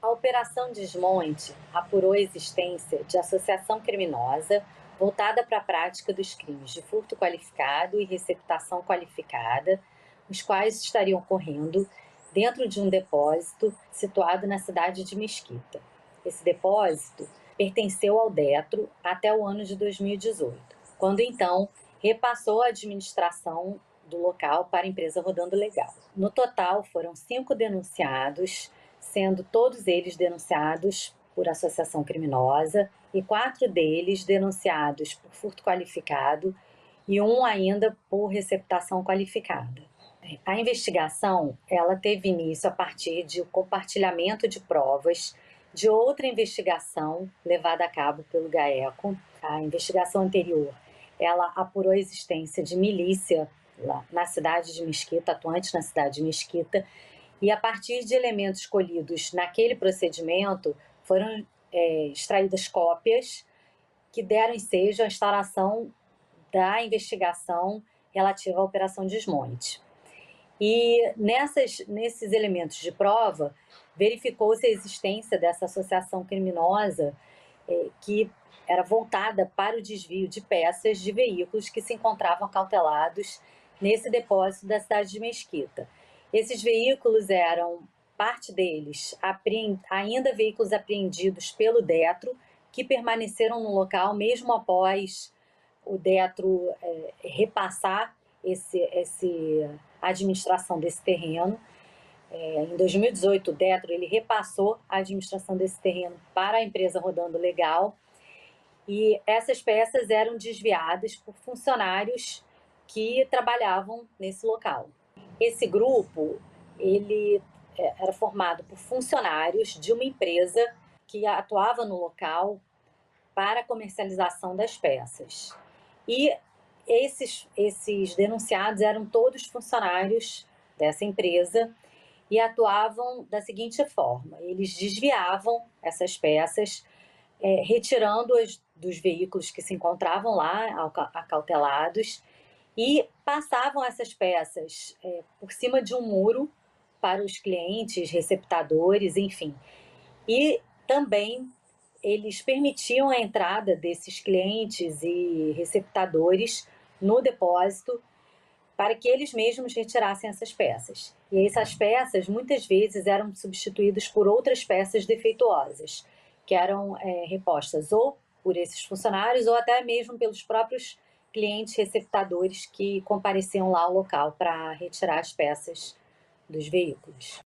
A Operação Desmonte apurou a existência de associação criminosa voltada para a prática dos crimes de furto qualificado e receptação qualificada, os quais estariam ocorrendo dentro de um depósito situado na cidade de Mesquita. Esse depósito pertenceu ao Detro até o ano de 2018, quando então repassou a administração do local para a empresa Rodando Legal. No total, foram cinco denunciados, sendo todos eles denunciados por associação criminosa e quatro deles denunciados por furto qualificado e um ainda por receptação qualificada. A investigação ela teve início a partir de compartilhamento de provas de outra investigação levada a cabo pelo GAECO. A investigação anterior ela apurou a existência de milícia lá na cidade de Mesquita, atuante na cidade de Mesquita, e a partir de elementos colhidos naquele procedimento foram é, extraídas cópias que deram ensejo à instalação da investigação relativa à Operação Desmonte. E nessas, nesses elementos de prova, verificou-se a existência dessa associação criminosa é, que era voltada para o desvio de peças de veículos que se encontravam cautelados nesse depósito da cidade de Mesquita. Esses veículos eram, parte deles, ainda veículos apreendidos pelo Detro, que permaneceram no local mesmo após o Detro é, repassar esse, esse, a administração desse terreno. É, em 2018, o Detro ele repassou a administração desse terreno para a empresa Rodando Legal e essas peças eram desviadas por funcionários que trabalhavam nesse local. Esse grupo ele é, era formado por funcionários de uma empresa que atuava no local para a comercialização das peças. E esses, esses denunciados eram todos funcionários dessa empresa e atuavam da seguinte forma: eles desviavam essas peças, é, retirando-as dos veículos que se encontravam lá, acautelados, e passavam essas peças é, por cima de um muro para os clientes, receptadores, enfim. E também eles permitiam a entrada desses clientes e receptadores no depósito para que eles mesmos retirassem essas peças. E essas peças muitas vezes eram substituídas por outras peças defeituosas, que eram é, repostas ou por esses funcionários ou até mesmo pelos próprios clientes receptadores que compareciam lá ao local para retirar as peças dos veículos.